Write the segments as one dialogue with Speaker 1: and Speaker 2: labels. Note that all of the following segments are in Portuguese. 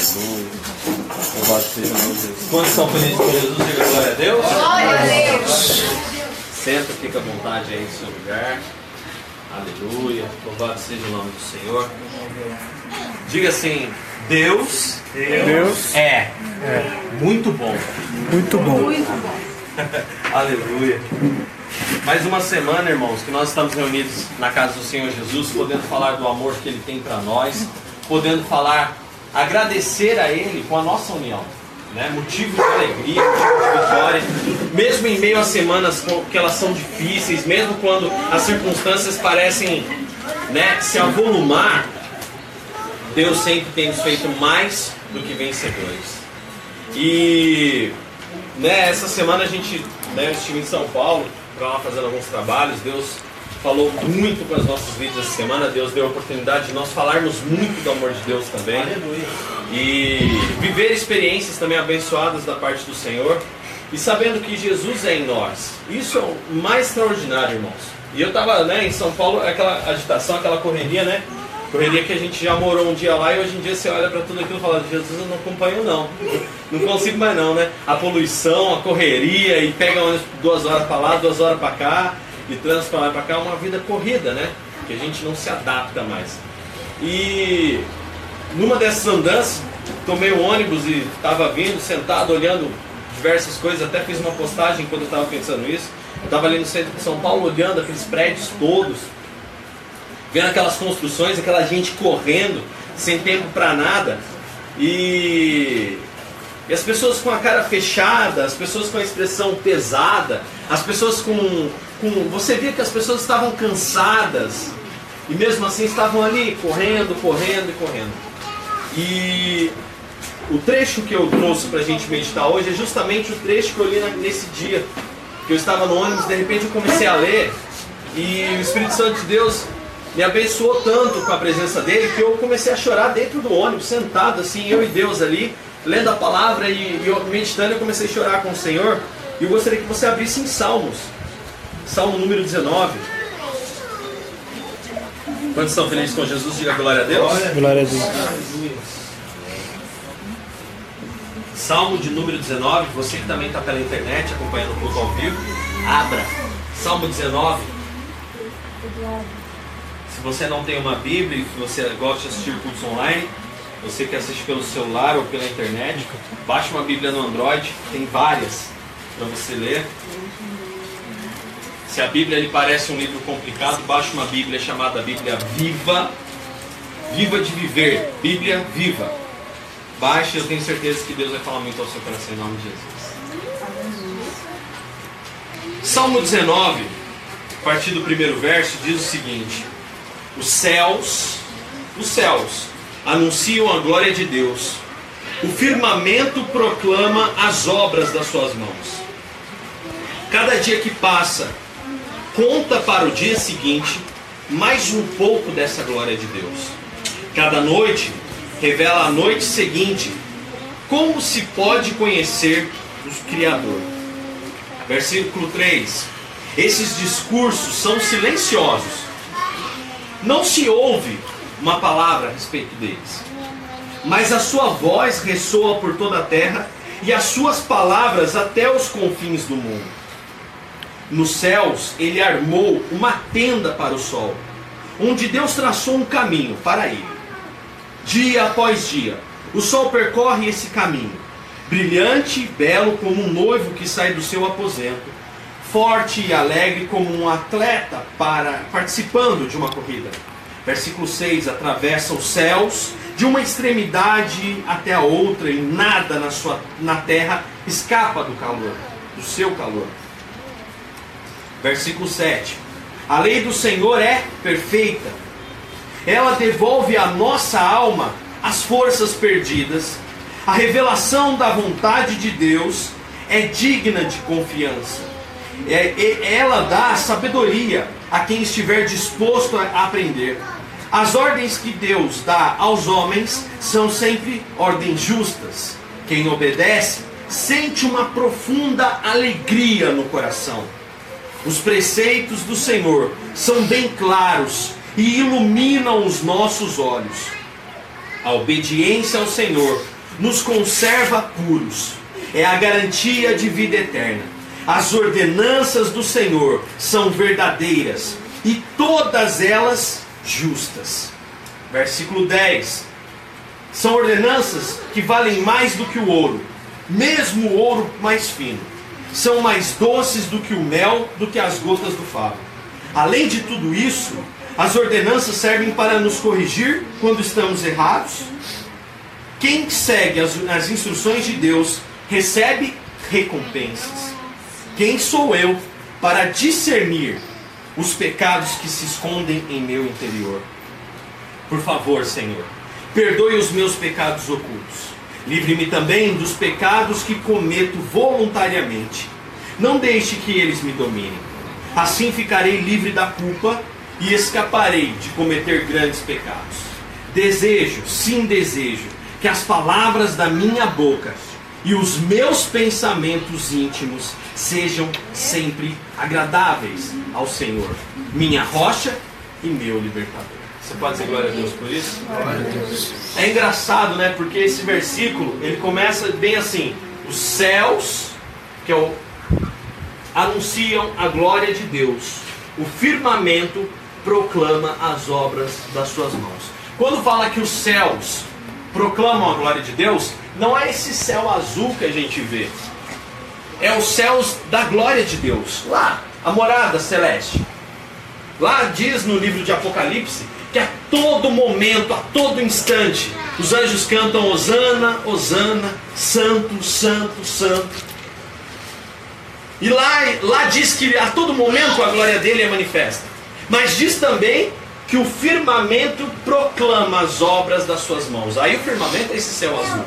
Speaker 1: Aleluia. Louvado seja o nome de Jesus.
Speaker 2: Quantos são felizes com Jesus? Diga glória a Deus.
Speaker 3: Glória a Deus.
Speaker 2: Senta, fica à vontade aí no seu lugar. Aleluia. Louvado seja o nome do Senhor. Diga assim: Deus,
Speaker 4: Deus
Speaker 2: é, muito bom.
Speaker 4: muito bom.
Speaker 2: Aleluia. Mais uma semana, irmãos, que nós estamos reunidos na casa do Senhor Jesus, podendo falar do amor que Ele tem para nós, podendo falar, agradecer a Ele com a nossa união. Né? Motivo de alegria, motivo de vitória, mesmo em meio a semanas que elas são difíceis, mesmo quando as circunstâncias parecem né, se avolumar, Deus sempre tem nos feito mais do que vencedores. E né, essa semana a gente, né, eu estive em São Paulo, lá fazendo alguns trabalhos. Deus falou muito com as nossas vidas essa semana. Deus deu a oportunidade de nós falarmos muito do amor de Deus também. E viver experiências também abençoadas da parte do Senhor. E sabendo que Jesus é em nós. Isso é o mais extraordinário, irmãos. E eu estava né, em São Paulo, aquela agitação, aquela correria, né? Correria que a gente já morou um dia lá e hoje em dia você olha para tudo aquilo e fala, Jesus eu não acompanho não. Não consigo mais não, né? A poluição, a correria e pega duas horas para lá, duas horas para cá, e trânsito para cá, é uma vida corrida, né? Que a gente não se adapta mais. E numa dessas andanças, tomei o ônibus e estava vindo, sentado, olhando diversas coisas, até fiz uma postagem quando eu estava pensando isso. Eu estava ali no centro de São Paulo olhando aqueles prédios todos, vendo aquelas construções, aquela gente correndo, sem tempo para nada. E, e as pessoas com a cara fechada, as pessoas com a expressão pesada, as pessoas com, com. Você via que as pessoas estavam cansadas e mesmo assim estavam ali correndo, correndo e correndo. E o trecho que eu trouxe para a gente meditar hoje é justamente o trecho que eu li nesse dia. Que eu estava no ônibus, de repente eu comecei a ler e o Espírito Santo de Deus me abençoou tanto com a presença dele que eu comecei a chorar dentro do ônibus, sentado assim, eu e Deus ali, lendo a palavra e, e meditando, eu comecei a chorar com o Senhor. E eu gostaria que você abrisse em Salmos, Salmo número 19. Quantos estão felizes com Jesus? Diga glória a Deus.
Speaker 4: Glória a Deus.
Speaker 2: Salmo de número 19, você que também está pela internet acompanhando o culto ao vivo, abra. Salmo 19. Se você não tem uma Bíblia e você gosta de assistir cultos online, você que assiste pelo celular ou pela internet, baixe uma Bíblia no Android, tem várias para você ler. Se a Bíblia lhe parece um livro complicado, baixe uma Bíblia chamada Bíblia Viva. Viva de viver, Bíblia Viva. Baixe, eu tenho certeza que Deus vai falar muito ao seu coração em nome de Jesus. Salmo 19, a partir do primeiro verso, diz o seguinte: Os céus, os céus anunciam a glória de Deus. O firmamento proclama as obras das suas mãos. Cada dia que passa conta para o dia seguinte mais um pouco dessa glória de Deus. Cada noite revela a noite seguinte. Como se pode conhecer o Criador? Versículo 3. Esses discursos são silenciosos. Não se ouve uma palavra a respeito deles. Mas a sua voz ressoa por toda a terra e as suas palavras até os confins do mundo. Nos céus ele armou uma tenda para o sol, onde Deus traçou um caminho para ele. Dia após dia, o sol percorre esse caminho, brilhante e belo como um noivo que sai do seu aposento, forte e alegre como um atleta para participando de uma corrida. Versículo 6: atravessa os céus de uma extremidade até a outra, e nada na, sua, na terra escapa do calor, do seu calor. Versículo 7: A lei do Senhor é perfeita, ela devolve à nossa alma as forças perdidas. A revelação da vontade de Deus é digna de confiança. É, ela dá sabedoria a quem estiver disposto a aprender. As ordens que Deus dá aos homens são sempre ordens justas. Quem obedece sente uma profunda alegria no coração. Os preceitos do Senhor são bem claros e iluminam os nossos olhos. A obediência ao Senhor nos conserva puros, é a garantia de vida eterna. As ordenanças do Senhor são verdadeiras e todas elas justas. Versículo 10. São ordenanças que valem mais do que o ouro, mesmo o ouro mais fino. São mais doces do que o mel, do que as gotas do favo. Além de tudo isso, as ordenanças servem para nos corrigir quando estamos errados. Quem segue as, as instruções de Deus recebe recompensas. Quem sou eu para discernir os pecados que se escondem em meu interior? Por favor, Senhor, perdoe os meus pecados ocultos. Livre-me também dos pecados que cometo voluntariamente. Não deixe que eles me dominem. Assim ficarei livre da culpa e escaparei de cometer grandes pecados. Desejo, sim desejo, que as palavras da minha boca e os meus pensamentos íntimos sejam sempre agradáveis ao Senhor, minha rocha e meu libertador. Você pode dizer glória a Deus por isso? É engraçado, né? Porque esse versículo ele começa bem assim: os céus, que é o, anunciam a glória de Deus, o firmamento proclama as obras das suas mãos. Quando fala que os céus proclamam a glória de Deus, não é esse céu azul que a gente vê, é os céus da glória de Deus, lá, a morada celeste. Lá diz no livro de Apocalipse que a todo momento, a todo instante, os anjos cantam Hosana, Hosana, Santo, Santo, Santo. E lá, lá diz que a todo momento a glória dele é manifesta. Mas diz também que o firmamento proclama as obras das suas mãos. Aí o firmamento é esse céu azul.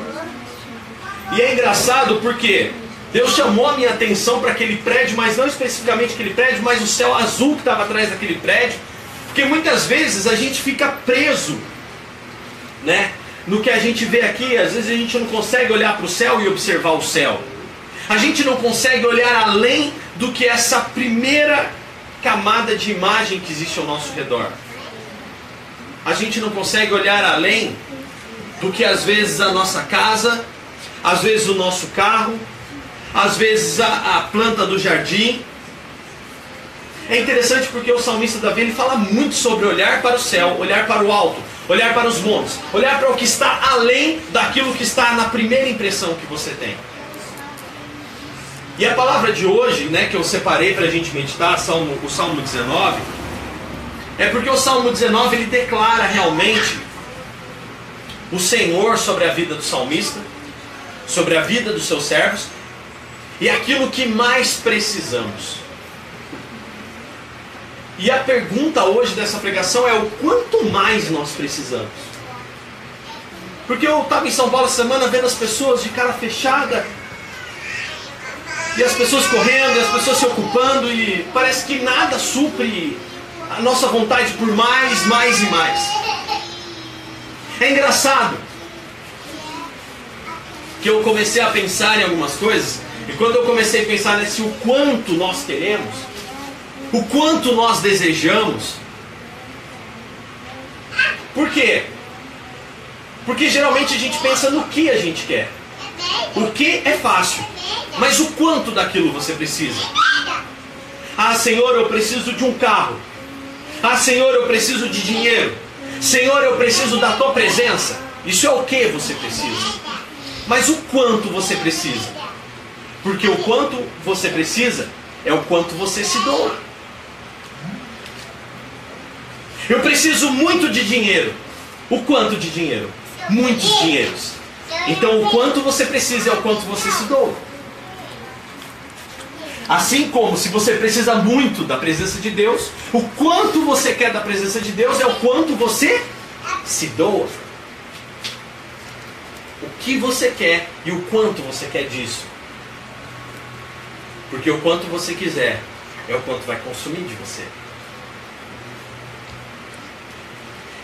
Speaker 2: E é engraçado porque Deus chamou a minha atenção para aquele prédio, mas não especificamente aquele prédio, mas o céu azul que estava atrás daquele prédio. Porque muitas vezes a gente fica preso, né? No que a gente vê aqui, às vezes a gente não consegue olhar para o céu e observar o céu. A gente não consegue olhar além do que essa primeira camada de imagem que existe ao nosso redor. A gente não consegue olhar além do que às vezes a nossa casa, às vezes o nosso carro, às vezes a, a planta do jardim. É interessante porque o salmista Davi ele fala muito sobre olhar para o céu, olhar para o alto, olhar para os montes, olhar para o que está além daquilo que está na primeira impressão que você tem. E a palavra de hoje, né, que eu separei para a gente meditar, Salmo, o Salmo 19, é porque o Salmo 19 ele declara realmente o Senhor sobre a vida do salmista, sobre a vida dos seus servos e aquilo que mais precisamos. E a pergunta hoje dessa pregação é o quanto mais nós precisamos. Porque eu estava em São Paulo essa semana vendo as pessoas de cara fechada e as pessoas correndo, e as pessoas se ocupando, e parece que nada supre a nossa vontade por mais, mais e mais. É engraçado que eu comecei a pensar em algumas coisas, e quando eu comecei a pensar nesse o quanto nós queremos, o quanto nós desejamos, por quê? Porque geralmente a gente pensa no que a gente quer. O que é fácil. Mas o quanto daquilo você precisa? Ah, Senhor, eu preciso de um carro. Ah, Senhor, eu preciso de dinheiro. Senhor, eu preciso da tua presença. Isso é o que você precisa. Mas o quanto você precisa? Porque o quanto você precisa é o quanto você se doa. Eu preciso muito de dinheiro. O quanto de dinheiro? Muitos dinheiros. Então, o quanto você precisa é o quanto você se doa. Assim como se você precisa muito da presença de Deus, o quanto você quer da presença de Deus é o quanto você se doa. O que você quer e o quanto você quer disso. Porque o quanto você quiser é o quanto vai consumir de você.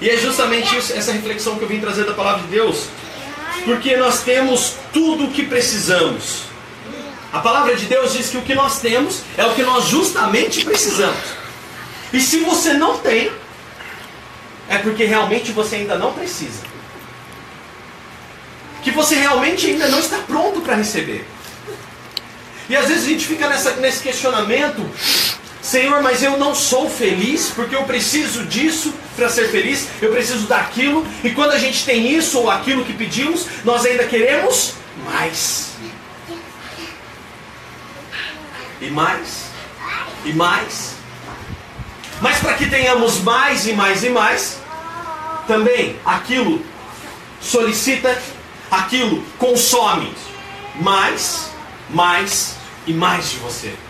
Speaker 2: E é justamente isso, essa reflexão que eu vim trazer da palavra de Deus. Porque nós temos tudo o que precisamos a palavra de Deus diz que o que nós temos é o que nós justamente precisamos. E se você não tem, é porque realmente você ainda não precisa. que você realmente ainda não está pronto para receber. E às vezes a gente fica nessa, nesse questionamento: Senhor, mas eu não sou feliz porque eu preciso disso para ser feliz, eu preciso daquilo, e quando a gente tem isso ou aquilo que pedimos, nós ainda queremos mais. E mais, e mais. Mas para que tenhamos mais e mais e mais, também aquilo solicita, aquilo consome mais, mais e mais de você.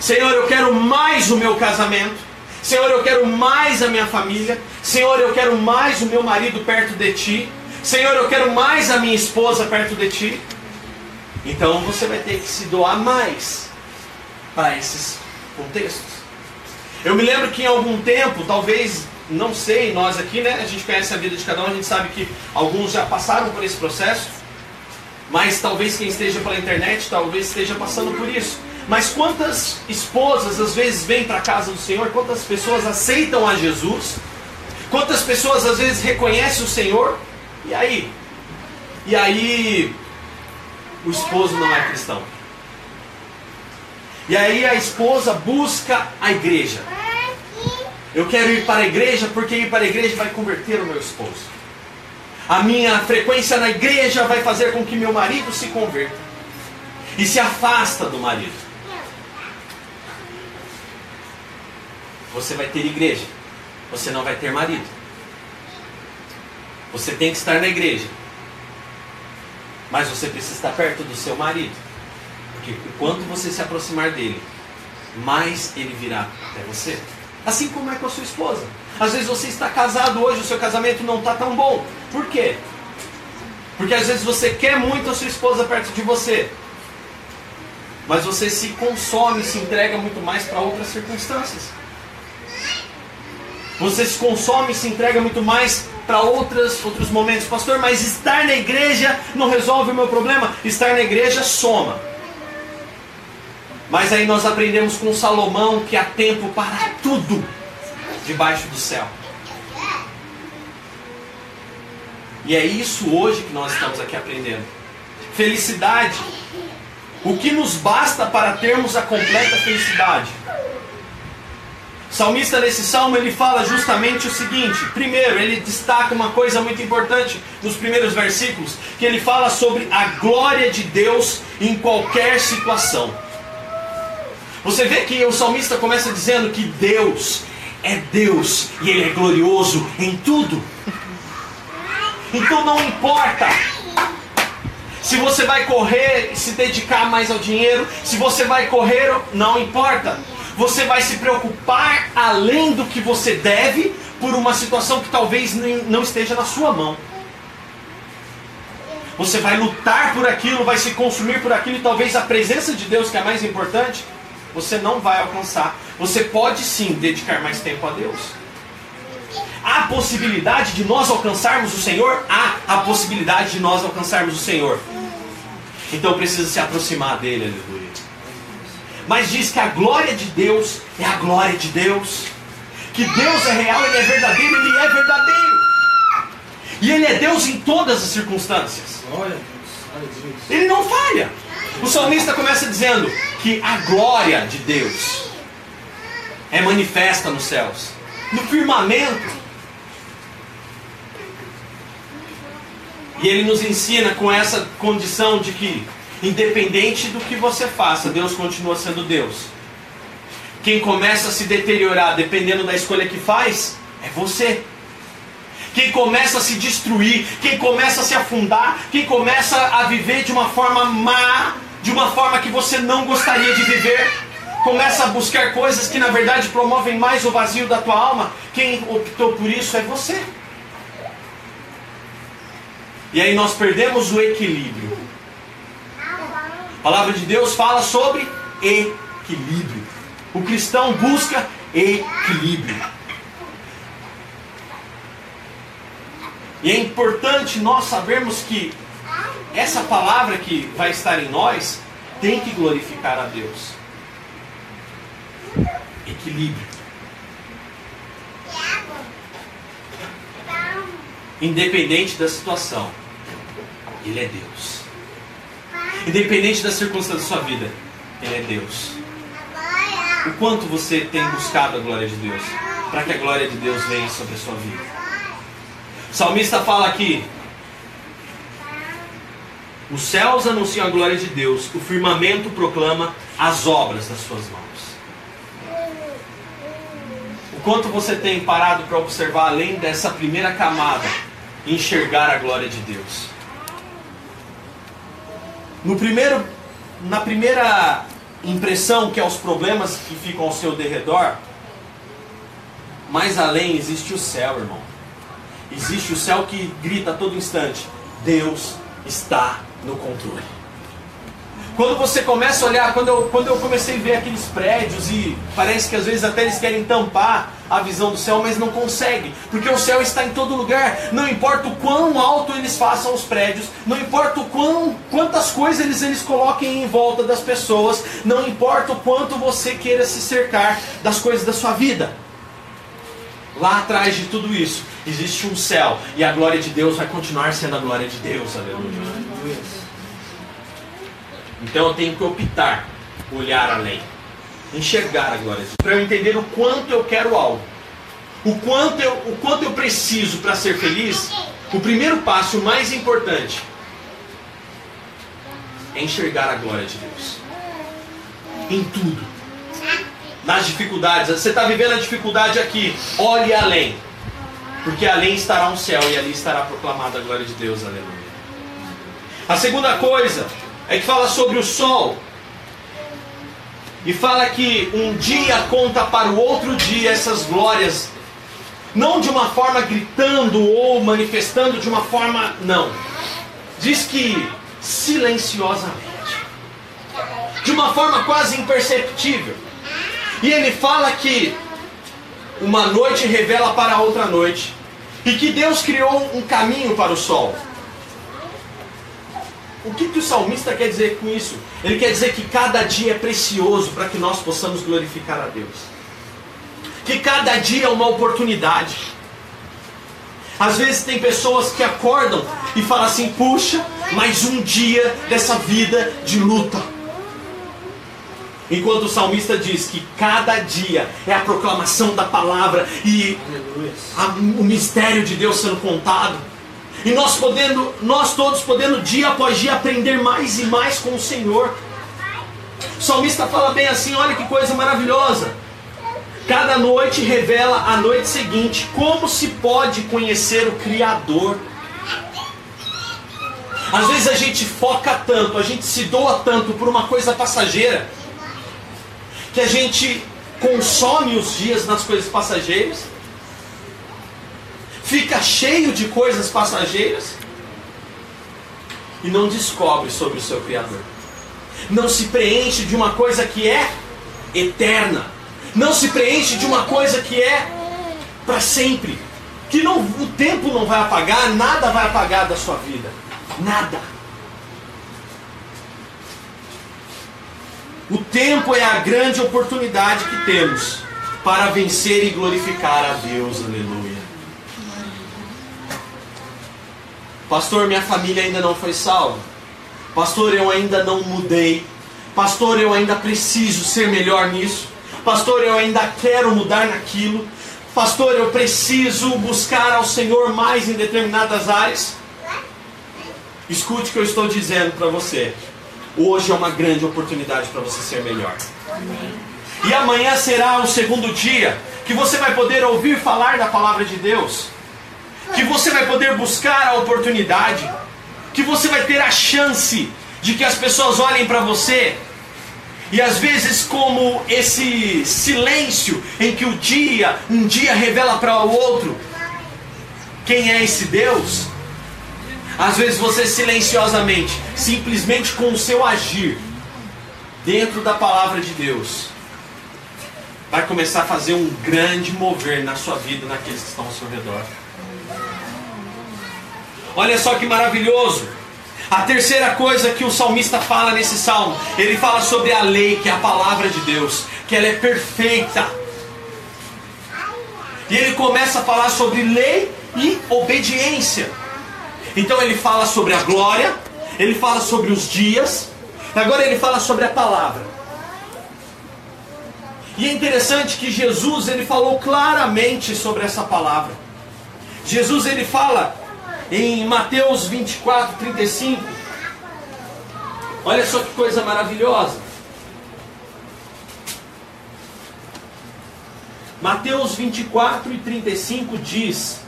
Speaker 2: Senhor, eu quero mais o meu casamento. Senhor, eu quero mais a minha família. Senhor, eu quero mais o meu marido perto de ti. Senhor, eu quero mais a minha esposa perto de ti. Então você vai ter que se doar mais para esses contextos. Eu me lembro que em algum tempo, talvez, não sei, nós aqui, né? A gente conhece a vida de cada um, a gente sabe que alguns já passaram por esse processo. Mas talvez quem esteja pela internet, talvez esteja passando por isso. Mas quantas esposas às vezes vêm para a casa do Senhor? Quantas pessoas aceitam a Jesus? Quantas pessoas às vezes reconhecem o Senhor? E aí? E aí o esposo não é cristão. E aí a esposa busca a igreja. Eu quero ir para a igreja porque ir para a igreja vai converter o meu esposo. A minha frequência na igreja vai fazer com que meu marido se converta. E se afasta do marido. Você vai ter igreja. Você não vai ter marido. Você tem que estar na igreja. Mas você precisa estar perto do seu marido. Porque quanto você se aproximar dele, mais ele virá até você. Assim como é com a sua esposa. Às vezes você está casado hoje, o seu casamento não está tão bom. Por quê? Porque às vezes você quer muito a sua esposa perto de você. Mas você se consome, se entrega muito mais para outras circunstâncias. Você se consome se entrega muito mais para outros momentos. Pastor, mas estar na igreja não resolve o meu problema? Estar na igreja soma. Mas aí nós aprendemos com Salomão que há tempo para tudo debaixo do céu. E é isso hoje que nós estamos aqui aprendendo. Felicidade. O que nos basta para termos a completa felicidade? Salmista nesse salmo ele fala justamente o seguinte: primeiro, ele destaca uma coisa muito importante nos primeiros versículos, que ele fala sobre a glória de Deus em qualquer situação. Você vê que o salmista começa dizendo que Deus é Deus e Ele é glorioso em tudo. Então não importa se você vai correr e se dedicar mais ao dinheiro, se você vai correr, não importa. Você vai se preocupar além do que você deve por uma situação que talvez não esteja na sua mão. Você vai lutar por aquilo, vai se consumir por aquilo, e talvez a presença de Deus, que é mais importante, você não vai alcançar. Você pode sim dedicar mais tempo a Deus. Há possibilidade de nós alcançarmos o Senhor? Há a possibilidade de nós alcançarmos o Senhor. Então precisa se aproximar dele, aleluia. Mas diz que a glória de Deus é a glória de Deus. Que Deus é real, Ele é verdadeiro, Ele é verdadeiro. E Ele é Deus em todas as circunstâncias. Ele não falha. O salmista começa dizendo que a glória de Deus é manifesta nos céus, no firmamento. E ele nos ensina com essa condição de que, independente do que você faça, Deus continua sendo Deus. Quem começa a se deteriorar dependendo da escolha que faz, é você. Quem começa a se destruir, quem começa a se afundar, quem começa a viver de uma forma má, de uma forma que você não gostaria de viver, começa a buscar coisas que na verdade promovem mais o vazio da tua alma, quem optou por isso é você. E aí nós perdemos o equilíbrio. A palavra de Deus fala sobre equilíbrio. O cristão busca equilíbrio. E é importante nós sabermos que essa palavra que vai estar em nós tem que glorificar a Deus. Equilíbrio. Independente da situação. Ele é Deus. Independente da circunstância da sua vida, Ele é Deus. O quanto você tem buscado a glória de Deus, para que a glória de Deus venha sobre a sua vida. O salmista fala aqui: os céus anunciam a glória de Deus, o firmamento proclama as obras das suas mãos. O quanto você tem parado para observar além dessa primeira camada, enxergar a glória de Deus. No primeiro, na primeira impressão que é os problemas que ficam ao seu derredor, mais além existe o céu, irmão. Existe o céu que grita a todo instante: Deus está no controle. Quando você começa a olhar, quando eu, quando eu comecei a ver aqueles prédios e parece que às vezes até eles querem tampar a visão do céu, mas não conseguem, porque o céu está em todo lugar. Não importa o quão alto eles façam os prédios, não importa o quão, quantas coisas eles, eles coloquem em volta das pessoas, não importa o quanto você queira se cercar das coisas da sua vida. Lá atrás de tudo isso existe um céu e a glória de Deus vai continuar sendo a glória de Deus, aleluia. Então eu tenho que optar, olhar além, enxergar a glória de para eu entender o quanto eu quero algo, o quanto eu, o quanto eu preciso para ser feliz. O primeiro passo, mais importante, é enxergar a glória de Deus em tudo nas dificuldades. Você está vivendo a dificuldade aqui, olhe além. Porque além estará um céu e ali estará proclamada a glória de Deus, aleluia. A segunda coisa é que fala sobre o sol. E fala que um dia conta para o outro dia essas glórias. Não de uma forma gritando ou manifestando de uma forma. Não. Diz que silenciosamente. De uma forma quase imperceptível. E ele fala que uma noite revela para a outra noite. E que Deus criou um caminho para o sol. O que, que o salmista quer dizer com isso? Ele quer dizer que cada dia é precioso para que nós possamos glorificar a Deus. Que cada dia é uma oportunidade. Às vezes tem pessoas que acordam e falam assim: puxa, mais um dia dessa vida de luta. Enquanto o salmista diz que cada dia é a proclamação da palavra e a, o mistério de Deus sendo contado. E nós podendo, nós todos podendo dia após dia aprender mais e mais com o Senhor. O salmista fala bem assim, olha que coisa maravilhosa. Cada noite revela a noite seguinte como se pode conhecer o Criador. Às vezes a gente foca tanto, a gente se doa tanto por uma coisa passageira que a gente consome os dias nas coisas passageiras, fica cheio de coisas passageiras e não descobre sobre o seu Criador. Não se preenche de uma coisa que é eterna. Não se preenche de uma coisa que é para sempre. Que não, o tempo não vai apagar, nada vai apagar da sua vida. Nada. O tempo é a grande oportunidade que temos para vencer e glorificar a Deus. Aleluia. Pastor, minha família ainda não foi salva. Pastor, eu ainda não mudei. Pastor, eu ainda preciso ser melhor nisso. Pastor, eu ainda quero mudar naquilo. Pastor, eu preciso buscar ao Senhor mais em determinadas áreas. Escute o que eu estou dizendo para você. Hoje é uma grande oportunidade para você ser melhor. E amanhã será o segundo dia que você vai poder ouvir falar da palavra de Deus, que você vai poder buscar a oportunidade, que você vai ter a chance de que as pessoas olhem para você e às vezes como esse silêncio em que o dia, um dia revela para o outro quem é esse Deus, às vezes você silenciosamente, simplesmente com o seu agir, dentro da palavra de Deus, vai começar a fazer um grande mover na sua vida, naqueles que estão ao seu redor. Olha só que maravilhoso. A terceira coisa que o salmista fala nesse salmo, ele fala sobre a lei, que é a palavra de Deus, que ela é perfeita. E ele começa a falar sobre lei e obediência. Então ele fala sobre a glória, ele fala sobre os dias, agora ele fala sobre a palavra. E é interessante que Jesus ele falou claramente sobre essa palavra. Jesus ele fala em Mateus 24, 35. Olha só que coisa maravilhosa. Mateus 24 e 35 diz: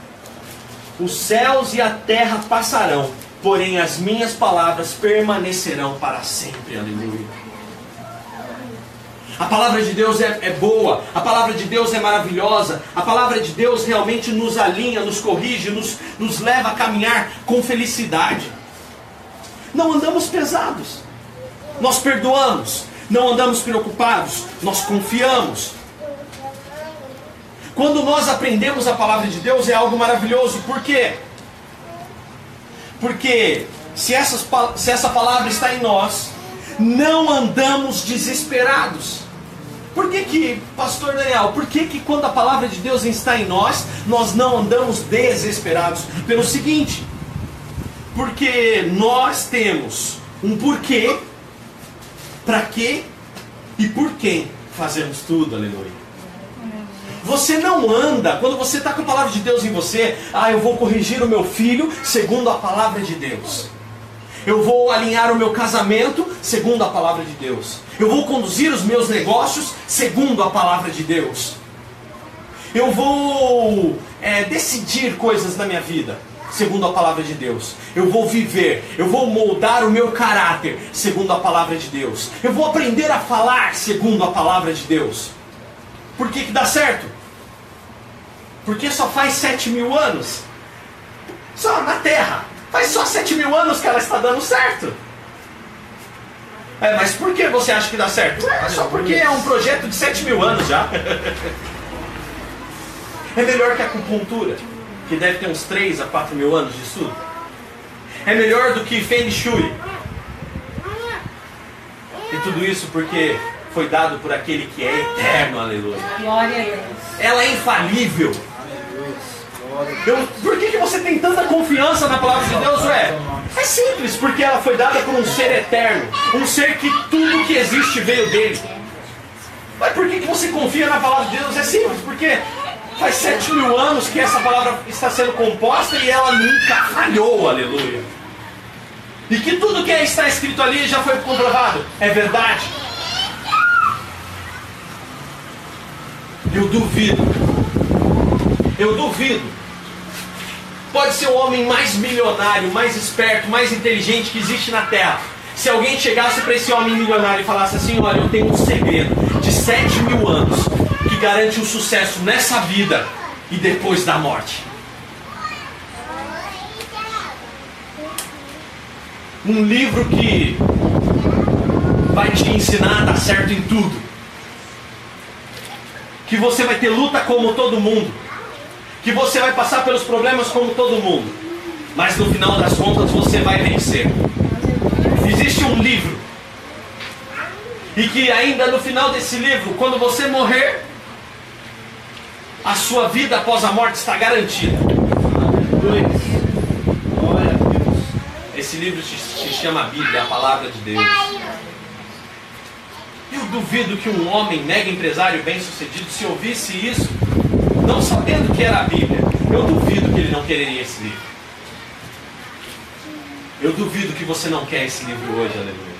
Speaker 2: Os céus e a terra passarão, porém as minhas palavras permanecerão para sempre. Aleluia. A palavra de Deus é, é, boa, a palavra de Deus é maravilhosa, a palavra de Deus realmente nos alinha, nos corrige, nos, nos leva a caminhar com felicidade. Não andamos pesados, nós perdoamos, não andamos preocupados, nós confiamos. Quando nós aprendemos a palavra de Deus é algo maravilhoso, por quê? Porque se, essas, se essa palavra está em nós, não andamos desesperados. Por que que, pastor Daniel, por que que quando a palavra de Deus está em nós, nós não andamos desesperados? Pelo seguinte, porque nós temos um porquê, para quê e por quem fazemos tudo, aleluia. Você não anda, quando você está com a palavra de Deus em você, ah, eu vou corrigir o meu filho segundo a palavra de Deus. Eu vou alinhar o meu casamento segundo a palavra de Deus. Eu vou conduzir os meus negócios segundo a palavra de Deus. Eu vou é, decidir coisas na minha vida segundo a palavra de Deus. Eu vou viver, eu vou moldar o meu caráter segundo a palavra de Deus. Eu vou aprender a falar segundo a palavra de Deus. Por que, que dá certo? Porque só faz sete mil anos. Só na Terra. Faz só sete mil anos que ela está dando certo. É, mas por que você acha que dá certo? É só porque é um projeto de sete mil anos já. É melhor que a acupuntura, que deve ter uns 3 a 4 mil anos de estudo. É melhor do que Feng Shui. E tudo isso porque foi dado por aquele que é eterno, aleluia.
Speaker 3: Glória a Deus.
Speaker 2: Ela é infalível. Eu, por que, que você tem tanta confiança na palavra de Deus, ué? É simples, porque ela foi dada por um ser eterno, um ser que tudo que existe veio dele. Mas por que, que você confia na palavra de Deus? É simples, porque faz sete mil anos que essa palavra está sendo composta e ela nunca falhou, aleluia. E que tudo que está escrito ali já foi comprovado, é verdade. Eu duvido, eu duvido Pode ser o homem mais milionário, mais esperto, mais inteligente que existe na Terra. Se alguém chegasse para esse homem milionário e falasse assim: Olha, eu tenho um segredo de 7 mil anos que garante o um sucesso nessa vida e depois da morte. Um livro que vai te ensinar a dar certo em tudo. Que você vai ter luta como todo mundo que você vai passar pelos problemas como todo mundo, mas no final das contas você vai vencer. Existe um livro, e que ainda no final desse livro, quando você morrer, a sua vida após a morte está garantida. Esse livro se chama Bíblia, a palavra de Deus. Eu duvido que um homem mega empresário bem sucedido, se ouvisse isso, não sabendo que era a Bíblia, eu duvido que ele não quereria esse livro. Eu duvido que você não quer esse livro hoje, aleluia.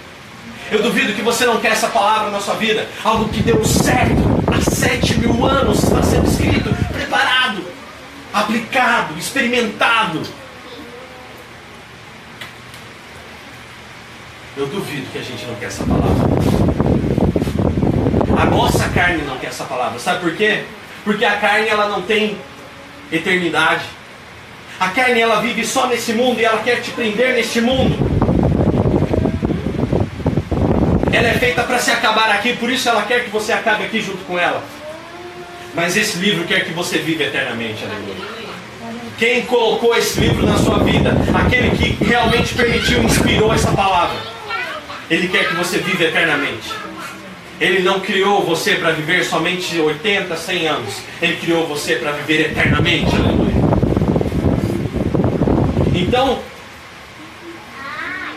Speaker 2: Eu duvido que você não quer essa palavra na sua vida. Algo que deu certo há sete mil anos está sendo escrito, preparado, aplicado, experimentado. Eu duvido que a gente não quer essa palavra. A nossa carne não quer essa palavra. Sabe por quê? Porque a carne ela não tem eternidade. A carne ela vive só nesse mundo e ela quer te prender neste mundo. Ela é feita para se acabar aqui, por isso ela quer que você acabe aqui junto com ela. Mas esse livro quer que você viva eternamente, aleluia. Quem colocou esse livro na sua vida, aquele que realmente permitiu, inspirou essa palavra, ele quer que você viva eternamente. Ele não criou você para viver somente 80, 100 anos. Ele criou você para viver eternamente. Aleluia. Então,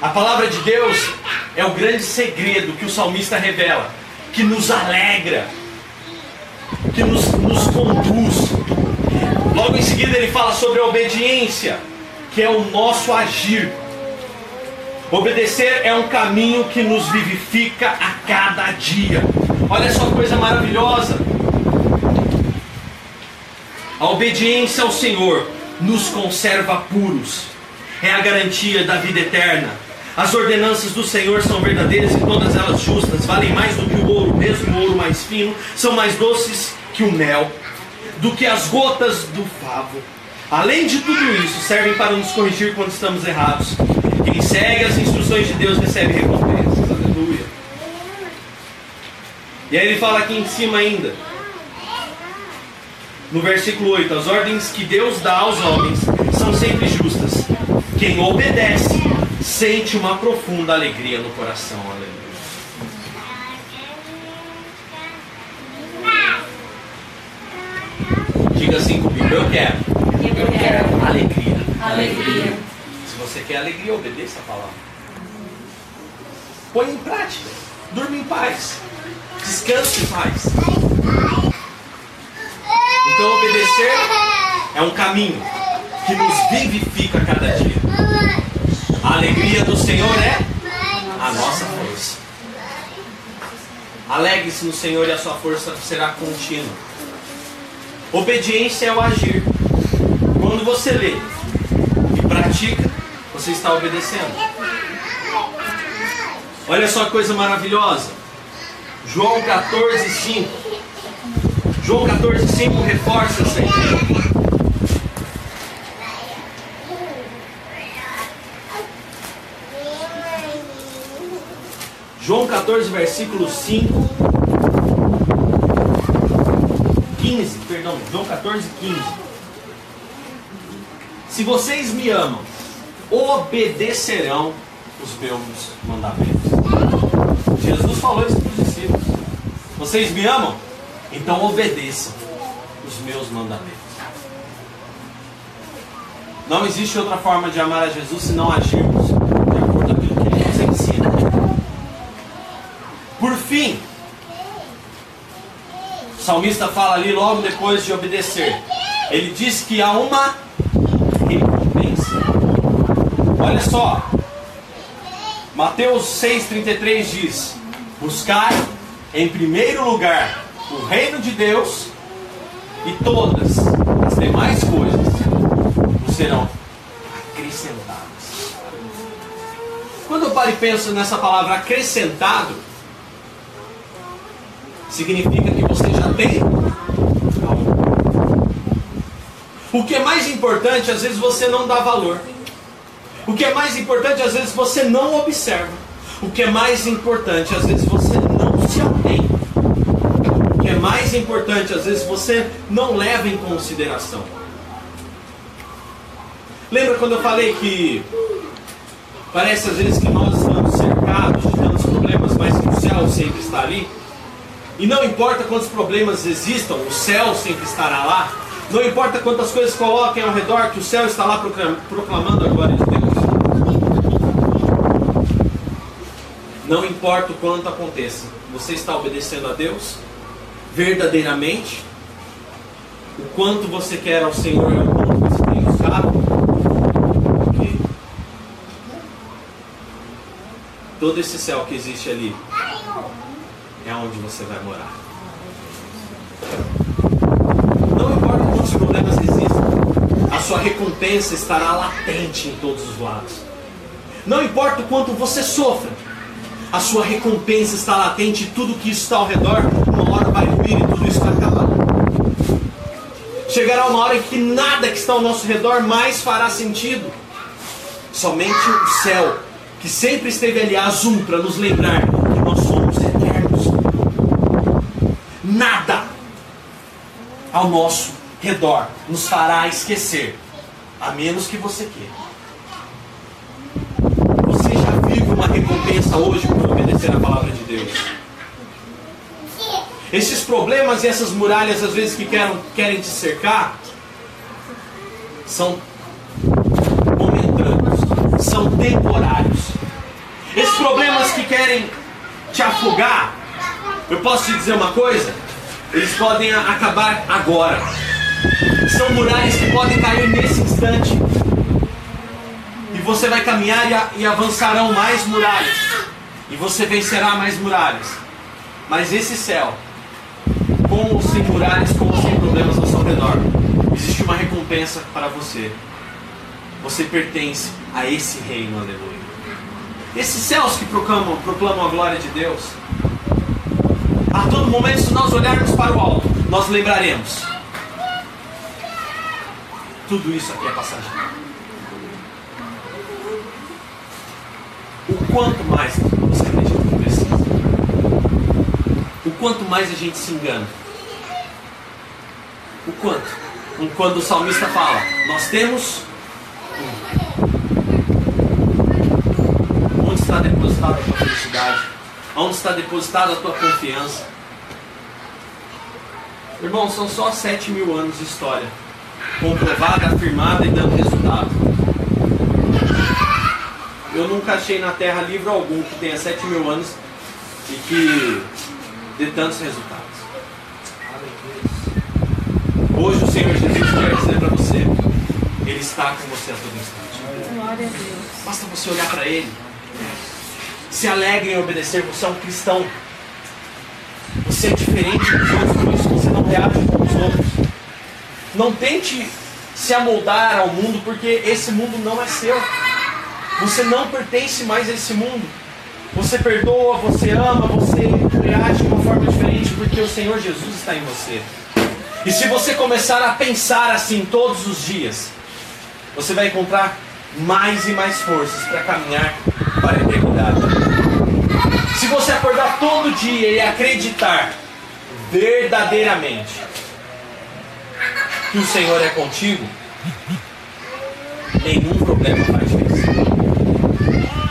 Speaker 2: A palavra de Deus é o grande segredo que o salmista revela, que nos alegra, que nos, nos conduz. Logo em seguida ele fala sobre a obediência, que é o nosso agir. Obedecer é um caminho que nos vivifica a cada dia. Olha só coisa maravilhosa. A obediência ao Senhor nos conserva puros. É a garantia da vida eterna. As ordenanças do Senhor são verdadeiras e todas elas justas, valem mais do que o ouro, mesmo o ouro mais fino, são mais doces que o mel, do que as gotas do favo. Além de tudo isso, servem para nos corrigir quando estamos errados. Quem segue as instruções de Deus recebe recompensas. Aleluia. E aí ele fala aqui em cima ainda, no versículo 8: As ordens que Deus dá aos homens são sempre justas. Quem obedece sente uma profunda alegria no coração. Aleluia. Diga assim comigo: Eu quero
Speaker 3: Eu quero
Speaker 2: alegria.
Speaker 3: alegria.
Speaker 2: Você quer alegria, obedeça a palavra. Põe em prática. Durma em paz. Descanse em paz. Então, obedecer é um caminho que nos vivifica cada dia. A alegria do Senhor é a nossa força. Alegre-se no Senhor e a sua força será contínua. Obediência é o agir. Quando você lê você está obedecendo. Olha só que coisa maravilhosa. João 14, 5. João 14, 5 reforça essa ideia. João 14, versículo 5. 15, perdão, João 14, 15. Se vocês me amam, obedecerão os meus mandamentos. Jesus falou isso para os discípulos. Vocês me amam? Então obedeçam os meus mandamentos. Não existe outra forma de amar a Jesus senão agirmos de acordo com aquilo que ele nos ensina. Por fim, o salmista fala ali logo depois de obedecer. Ele diz que há uma recompensa. Olha só. Mateus 6,33 diz: Buscar em primeiro lugar o reino de Deus e todas as demais coisas serão acrescentadas. Quando eu paro e penso nessa palavra acrescentado, significa que você já tem algo. O que é mais importante, às vezes você não dá valor. O que é mais importante, às vezes você não observa. O que é mais importante, às vezes você não se atém. O que é mais importante, às vezes você não leva em consideração. Lembra quando eu falei que parece às vezes que nós estamos cercados de tantos problemas, mas que o céu sempre está ali? E não importa quantos problemas existam, o céu sempre estará lá. Não importa quantas coisas coloquem ao redor, que o céu está lá proclamando a glória de Deus. Não importa o quanto aconteça, você está obedecendo a Deus verdadeiramente? O quanto você quer ao Senhor e o quanto você tem buscado? Ok? Todo esse céu que existe ali é onde você vai morar. Não importa quantos problemas existam, a sua recompensa estará latente em todos os lados. Não importa o quanto você sofra, a sua recompensa está latente tudo que está ao redor, uma hora vai ruir e tudo isso vai acabar. Chegará uma hora em que nada que está ao nosso redor mais fará sentido. Somente o céu, que sempre esteve ali azul para nos lembrar que nós somos eternos. Nada ao nosso redor nos fará esquecer, a menos que você queira. Você já vive uma recompensa hoje por obedecer a palavra de Deus. Esses problemas e essas muralhas, às vezes, que querem, querem te cercar, são momentâneos, são temporários. querem te afogar, eu posso te dizer uma coisa? Eles podem acabar agora. São muralhas que podem cair nesse instante. E você vai caminhar e avançarão mais muralhas. E você vencerá mais muralhas. Mas esse céu, com ou sem muralhas, com ou sem problemas ao seu redor, existe uma recompensa para você. Você pertence a esse reino, aleluia. Esses céus que proclamam, proclamam a glória de Deus, a todo momento, se nós olharmos para o alto, nós lembraremos. Tudo isso aqui é passageiro. Quanto mais você acredita que precisa. O quanto mais a gente se engana. O quanto. Quando o salmista fala, nós temos Onde está depositada a tua felicidade? Onde está depositada a tua confiança? Irmão, são só 7 mil anos de história. Comprovada, afirmada e dando resultado. Eu nunca achei na Terra livro algum que tenha 7 mil anos e que dê tantos resultados. Hoje o Senhor Jesus quer dizer para você, Ele está com você a todo instante.
Speaker 3: Glória a Deus.
Speaker 2: Basta você olhar para Ele. Se alegre em obedecer, você é um cristão. Você é diferente dos outros, por isso você não reage como os outros. Não tente se amoldar ao mundo, porque esse mundo não é seu. Você não pertence mais a esse mundo. Você perdoa, você ama, você reage de uma forma diferente, porque o Senhor Jesus está em você. E se você começar a pensar assim todos os dias, você vai encontrar mais e mais forças para caminhar para a eternidade. Se você acordar todo dia e acreditar verdadeiramente que o Senhor é contigo, nenhum problema vai te.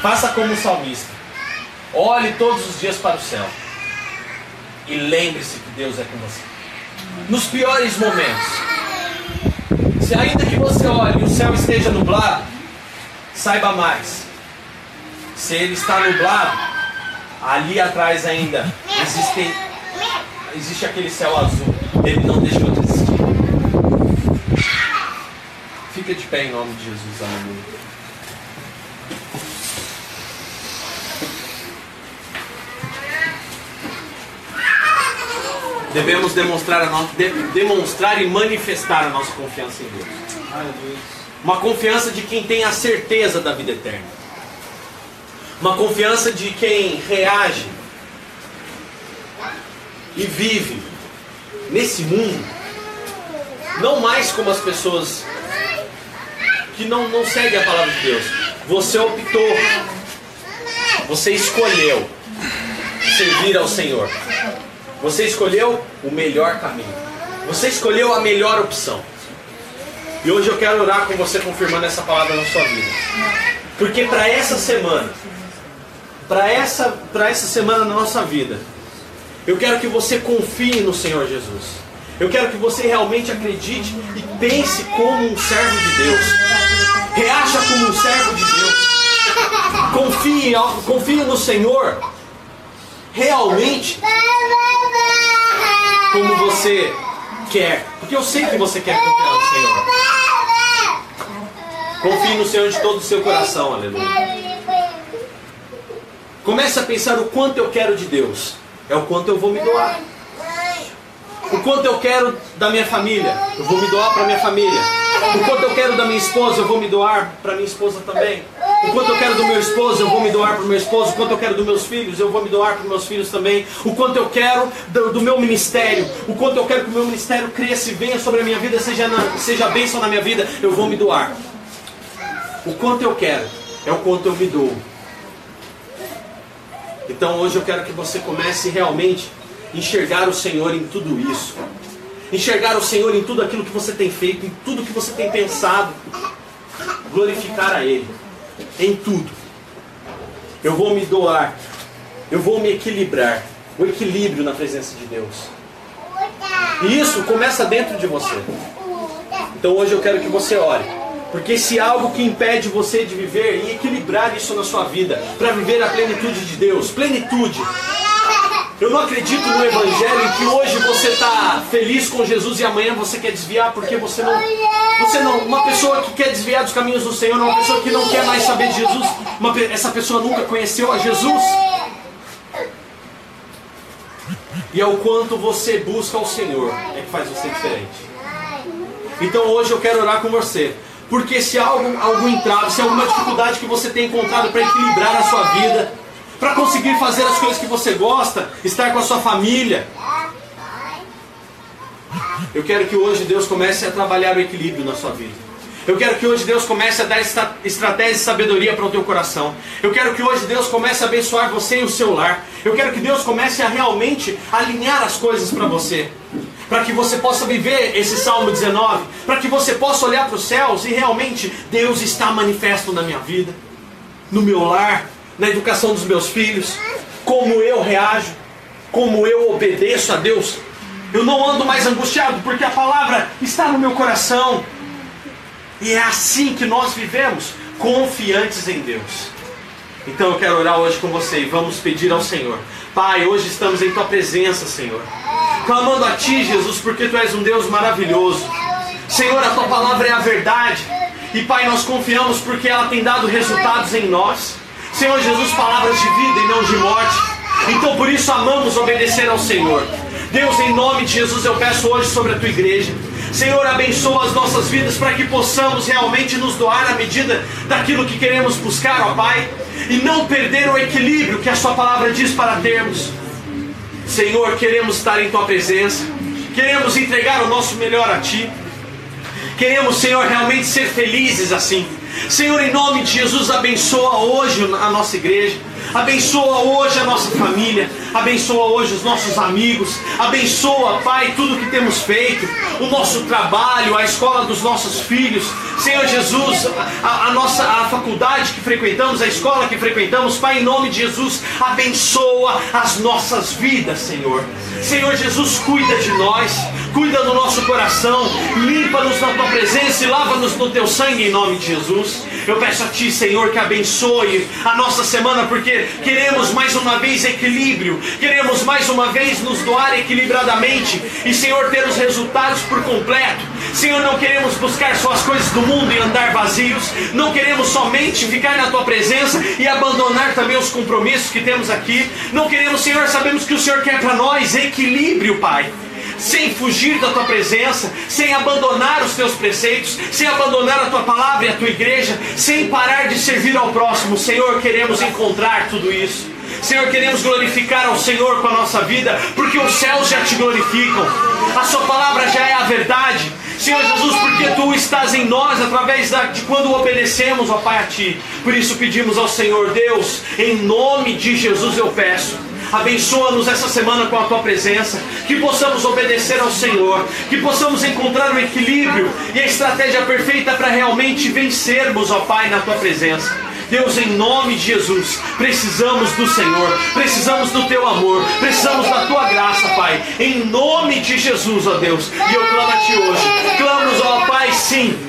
Speaker 2: Faça como o salmista. Olhe todos os dias para o céu. E lembre-se que Deus é com você. Nos piores momentos, se ainda que você olhe e o céu esteja nublado, saiba mais. Se ele está nublado, ali atrás ainda existe, existe aquele céu azul. Ele não deixou de existir. Fica de pé em nome de Jesus, aleluia. Devemos demonstrar, no... de- demonstrar e manifestar a nossa confiança em Deus. Uma confiança de quem tem a certeza da vida eterna. Uma confiança de quem reage e vive nesse mundo, não mais como as pessoas que não, não seguem a palavra de Deus. Você optou, você escolheu servir ao Senhor. Você escolheu o melhor caminho. Você escolheu a melhor opção. E hoje eu quero orar com você confirmando essa palavra na sua vida. Porque para essa semana, para essa, para essa semana na nossa vida, eu quero que você confie no Senhor Jesus. Eu quero que você realmente acredite e pense como um servo de Deus. Reaja como um servo de Deus. Confie, confie no Senhor. Realmente como você quer. Porque eu sei que você quer confiar no Senhor. Confie no Senhor de todo o seu coração, aleluia. Comece a pensar o quanto eu quero de Deus. É o quanto eu vou me doar. O quanto eu quero da minha família, eu vou me doar para minha família. O quanto eu quero da minha esposa, eu vou me doar para minha esposa também. O quanto eu quero do meu esposo, eu vou me doar para o meu esposo. O quanto eu quero dos meus filhos, eu vou me doar para os meus filhos também. O quanto eu quero do, do meu ministério, o quanto eu quero que o meu ministério cresça e venha sobre a minha vida, seja, na, seja bênção na minha vida, eu vou me doar. O quanto eu quero é o quanto eu me dou. Então hoje eu quero que você comece realmente a enxergar o Senhor em tudo isso. Enxergar o Senhor em tudo aquilo que você tem feito, em tudo que você tem pensado. Glorificar a Ele. Em tudo. Eu vou me doar. Eu vou me equilibrar. O equilíbrio na presença de Deus. E isso começa dentro de você. Então hoje eu quero que você ore Porque se há algo que impede você de viver e equilibrar isso na sua vida, para viver a plenitude de Deus, plenitude. Eu não acredito no Evangelho em que hoje você está feliz com Jesus e amanhã você quer desviar porque você não. Você não. Uma pessoa que quer desviar dos caminhos do Senhor, uma pessoa que não quer mais saber de Jesus, uma, essa pessoa nunca conheceu a Jesus. E é o quanto você busca o Senhor é que faz você diferente. Então hoje eu quero orar com você. Porque se há algum, algum entrave, se há alguma dificuldade que você tem encontrado para equilibrar a sua vida, para conseguir fazer as coisas que você gosta, estar com a sua família, eu quero que hoje Deus comece a trabalhar o equilíbrio na sua vida. Eu quero que hoje Deus comece a dar estratégia e sabedoria para o teu coração. Eu quero que hoje Deus comece a abençoar você e o seu lar. Eu quero que Deus comece a realmente alinhar as coisas para você. Para que você possa viver esse Salmo 19. Para que você possa olhar para os céus e realmente Deus está manifesto na minha vida, no meu lar, na educação dos meus filhos. Como eu reajo, como eu obedeço a Deus. Eu não ando mais angustiado porque a palavra está no meu coração. E é assim que nós vivemos, confiantes em Deus. Então eu quero orar hoje com você e vamos pedir ao Senhor. Pai, hoje estamos em tua presença, Senhor. Clamando a ti, Jesus, porque tu és um Deus maravilhoso. Senhor, a tua palavra é a verdade. E Pai, nós confiamos porque ela tem dado resultados em nós. Senhor Jesus, palavras de vida e não de morte. Então por isso amamos obedecer ao Senhor. Deus, em nome de Jesus, eu peço hoje sobre a tua igreja Senhor, abençoa as nossas vidas para que possamos realmente nos doar à medida daquilo que queremos buscar, ó Pai, e não perder o equilíbrio que a Sua palavra diz para termos. Senhor, queremos estar em Tua presença, queremos entregar o nosso melhor a Ti, queremos, Senhor, realmente ser felizes assim. Senhor, em nome de Jesus, abençoa hoje a nossa igreja. Abençoa hoje a nossa família, abençoa hoje os nossos amigos, abençoa, Pai, tudo que temos feito, o nosso trabalho, a escola dos nossos filhos. Senhor Jesus, a, a nossa a faculdade que frequentamos, a escola que frequentamos, Pai, em nome de Jesus, abençoa as nossas vidas, Senhor. Senhor Jesus, cuida de nós, cuida do nosso coração, limpa-nos na tua presença e lava-nos no teu sangue em nome de Jesus. Eu peço a Ti, Senhor, que abençoe a nossa semana, porque queremos mais uma vez equilíbrio, queremos mais uma vez nos doar equilibradamente e, Senhor, ter os resultados por completo. Senhor, não queremos buscar só as coisas do mundo e andar vazios, não queremos somente ficar na Tua presença e abandonar também os compromissos que temos aqui. Não queremos, Senhor, sabemos que o Senhor quer para nós equilíbrio, Pai sem fugir da tua presença, sem abandonar os teus preceitos, sem abandonar a tua palavra e a tua igreja, sem parar de servir ao próximo. Senhor, queremos encontrar tudo isso. Senhor, queremos glorificar ao Senhor com a nossa vida, porque os céus já te glorificam, a Sua palavra já é a verdade. Senhor Jesus, porque Tu estás em nós através de quando obedecemos, ó Pai, a Ti. Por isso pedimos ao Senhor Deus, em nome de Jesus eu peço Abençoa-nos essa semana com a tua presença, que possamos obedecer ao Senhor, que possamos encontrar o equilíbrio e a estratégia perfeita para realmente vencermos, ó Pai, na tua presença. Deus, em nome de Jesus, precisamos do Senhor, precisamos do teu amor, precisamos da tua graça, Pai. Em nome de Jesus, ó Deus. E eu clamo a ti hoje. Clamamos, ó Pai, sim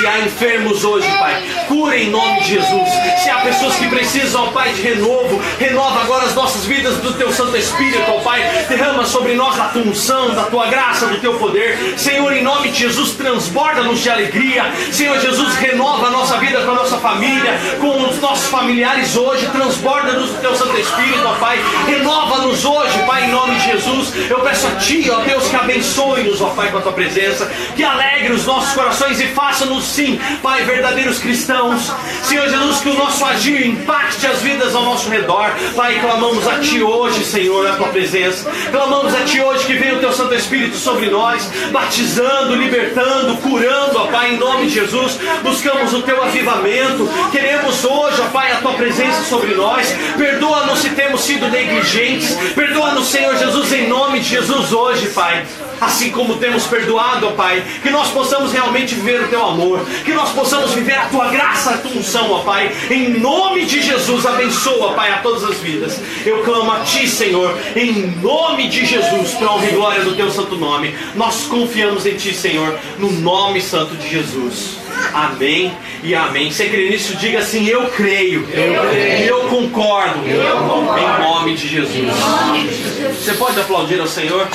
Speaker 2: se há enfermos hoje, Pai, cura em nome de Jesus. Se há pessoas que precisam, Pai, de renovo, renova agora as nossas vidas do Teu Santo Espírito, ó Pai. Derrama sobre nós a tua unção, da Tua graça, do Teu poder. Senhor, em nome de Jesus, transborda-nos de alegria. Senhor Jesus, renova a nossa vida com a nossa família, com os nossos familiares hoje. Transborda-nos do Teu Santo Espírito, ó Pai. Renova-nos hoje, Pai, em nome de Jesus. Eu peço a Ti, ó Deus, que abençoe-nos, ó Pai, com a Tua presença. Que alegre os nossos corações e faça-nos sim, Pai, verdadeiros cristãos. Senhor Jesus, que o nosso agir impacte as vidas ao nosso redor. Pai, clamamos a Ti hoje, Senhor, a Tua presença. Clamamos a Ti hoje que venha o Teu Santo Espírito sobre nós, batizando, libertando, curando, ó Pai, em nome de Jesus. Buscamos o Teu avivamento. Queremos hoje, ó Pai, a Tua presença sobre nós. Perdoa-nos se temos sido negligentes. Perdoa-nos, Senhor Jesus, em nome de Jesus hoje, Pai assim como temos perdoado, ó Pai, que nós possamos realmente viver o Teu amor, que nós possamos viver a Tua graça, a Tua unção, ó Pai, em nome de Jesus, abençoa, Pai, a todas as vidas. Eu clamo a Ti, Senhor, em nome de Jesus, para honra e glória do Teu santo nome. Nós confiamos em Ti, Senhor, no nome santo de Jesus. Amém e amém. Você crê nisso? Diga assim: Eu creio. Eu, creio. eu concordo. Eu concordo. Em nome de Jesus. Nome de Jesus. Você pode aplaudir ao Senhor?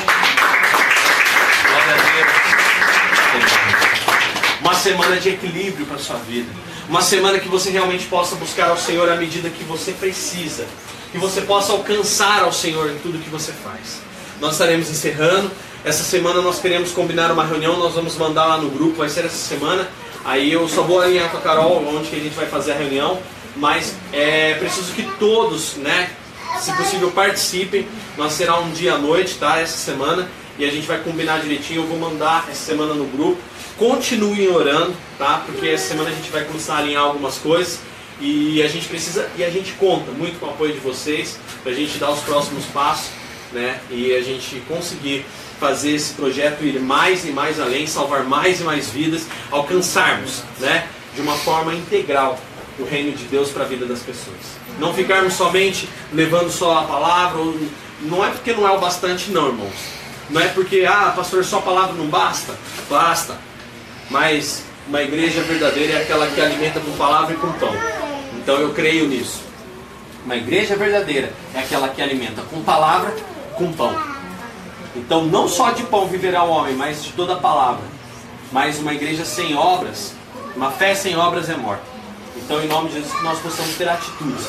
Speaker 2: Uma semana de equilíbrio para sua vida. Uma semana que você realmente possa buscar ao Senhor à medida que você precisa. Que você possa alcançar ao Senhor em tudo que você faz. Nós estaremos encerrando. Essa semana nós queremos combinar uma reunião, nós vamos mandar lá no grupo, vai ser essa semana. Aí eu só vou alinhar com a Carol onde que a gente vai fazer a reunião, mas é preciso que todos, né, se possível participem. Nós será um dia à noite, tá? Essa semana e a gente vai combinar direitinho. Eu vou mandar essa semana no grupo. Continuem orando, tá? Porque essa semana a gente vai começar a alinhar algumas coisas e a gente precisa e a gente conta muito com o apoio de vocês para a gente dar os próximos passos, né? E a gente conseguir fazer esse projeto ir mais e mais além, salvar mais e mais vidas, alcançarmos, né, de uma forma integral o reino de Deus para a vida das pessoas. Não ficarmos somente levando só a palavra, não é porque não é o bastante, não, irmãos. Não é porque, ah, pastor, só a palavra não basta. Basta. Mas uma igreja verdadeira é aquela que alimenta com palavra e com pão. Então eu creio nisso. Uma igreja verdadeira é aquela que alimenta com palavra, com pão. Então, não só de pão viverá o homem, mas de toda a palavra. Mas uma igreja sem obras, uma fé sem obras é morta. Então, em nome de Jesus, que nós possamos ter atitudes.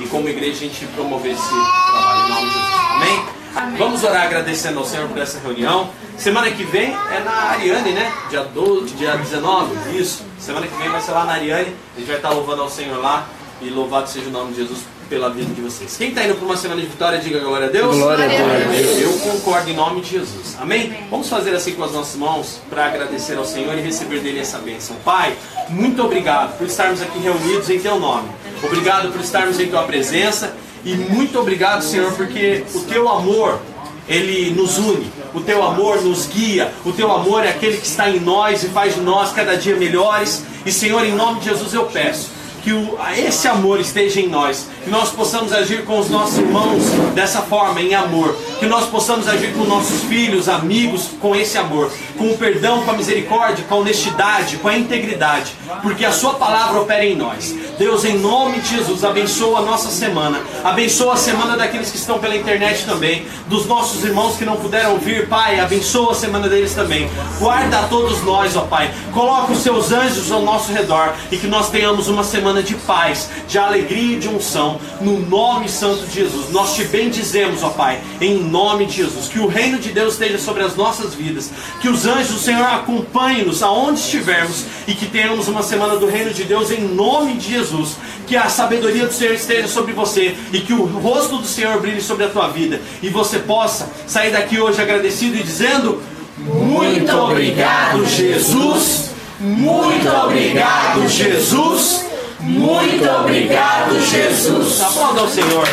Speaker 2: E como igreja, a gente promover esse trabalho em nome de Jesus. Amém? Amém? Vamos orar agradecendo ao Senhor por essa reunião. Semana que vem é na Ariane, né? Dia 12, dia 19, isso. Semana que vem vai ser lá na Ariane. A gente vai estar louvando ao Senhor lá. E louvado seja o nome de Jesus pela vida de vocês. Quem está indo para uma semana de vitória, diga glória a Deus.
Speaker 4: Glória a Deus.
Speaker 2: Eu, concordo em nome de Jesus. Amém? Vamos fazer assim com as nossas mãos para agradecer ao Senhor e receber dele essa bênção. Pai, muito obrigado por estarmos aqui reunidos em teu nome. Obrigado por estarmos em tua presença. E muito obrigado, Senhor, porque o teu amor ele nos une, o teu amor nos guia, o teu amor é aquele que está em nós e faz de nós cada dia melhores. E Senhor, em nome de Jesus eu peço que o, esse amor esteja em nós, que nós possamos agir com os nossos irmãos dessa forma, em amor, que nós possamos agir com nossos filhos, amigos, com esse amor, com o perdão, com a misericórdia, com a honestidade, com a integridade, porque a Sua palavra opera em nós. Deus, em nome de Jesus, abençoa a nossa semana, abençoa a semana daqueles que estão pela internet também, dos nossos irmãos que não puderam ouvir, Pai, abençoa a semana deles também. Guarda a todos nós, ó Pai, coloca os seus anjos ao nosso redor e que nós tenhamos uma semana de paz, de alegria e de unção, no nome santo de Jesus. Nós te bendizemos, ó Pai, em nome de Jesus. Que o reino de Deus esteja sobre as nossas vidas, que os anjos do Senhor acompanhem-nos aonde estivermos e que tenhamos uma semana do reino de Deus em nome de Jesus. Que a sabedoria do Senhor esteja sobre você e que o rosto do Senhor brilhe sobre a tua vida e você possa sair daqui hoje agradecido e dizendo: Muito obrigado, Jesus. Muito obrigado, Jesus. Muito obrigado, Jesus. Aplauda ao Senhor.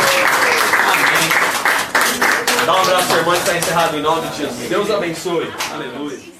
Speaker 2: Amém. Dá um abraço, irmão, está encerrado em nome de Jesus. Deus abençoe. Aleluia.